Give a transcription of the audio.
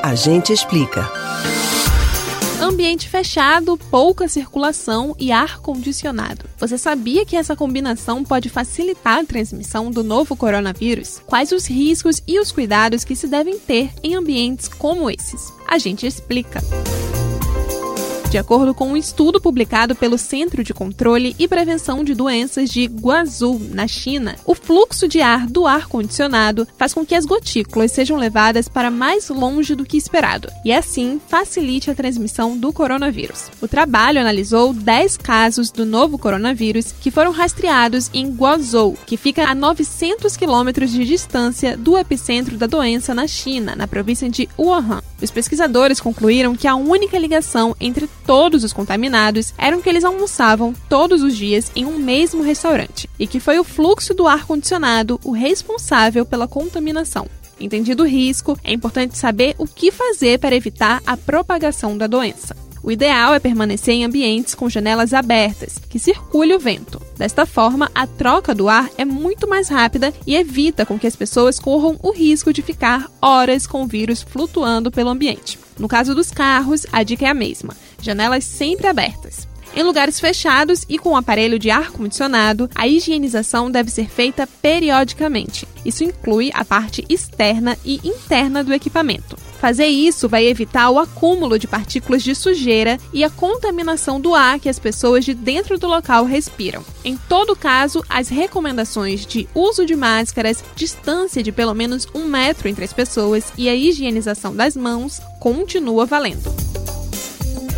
A gente explica. Ambiente fechado, pouca circulação e ar condicionado. Você sabia que essa combinação pode facilitar a transmissão do novo coronavírus? Quais os riscos e os cuidados que se devem ter em ambientes como esses? A gente explica. De acordo com um estudo publicado pelo Centro de Controle e Prevenção de Doenças de Guazhou, na China, o fluxo de ar do ar-condicionado faz com que as gotículas sejam levadas para mais longe do que esperado e, assim, facilite a transmissão do coronavírus. O trabalho analisou 10 casos do novo coronavírus que foram rastreados em Guazhou, que fica a 900 quilômetros de distância do epicentro da doença na China, na província de Wuhan. Os pesquisadores concluíram que a única ligação entre todos os contaminados eram que eles almoçavam todos os dias em um mesmo restaurante e que foi o fluxo do ar condicionado o responsável pela contaminação. Entendido o risco, é importante saber o que fazer para evitar a propagação da doença. O ideal é permanecer em ambientes com janelas abertas, que circule o vento. Desta forma, a troca do ar é muito mais rápida e evita com que as pessoas corram o risco de ficar horas com o vírus flutuando pelo ambiente. No caso dos carros, a dica é a mesma: janelas sempre abertas. Em lugares fechados e com aparelho de ar-condicionado, a higienização deve ser feita periodicamente. Isso inclui a parte externa e interna do equipamento. Fazer isso vai evitar o acúmulo de partículas de sujeira e a contaminação do ar que as pessoas de dentro do local respiram. Em todo caso, as recomendações de uso de máscaras, distância de pelo menos um metro entre as pessoas e a higienização das mãos continua valendo.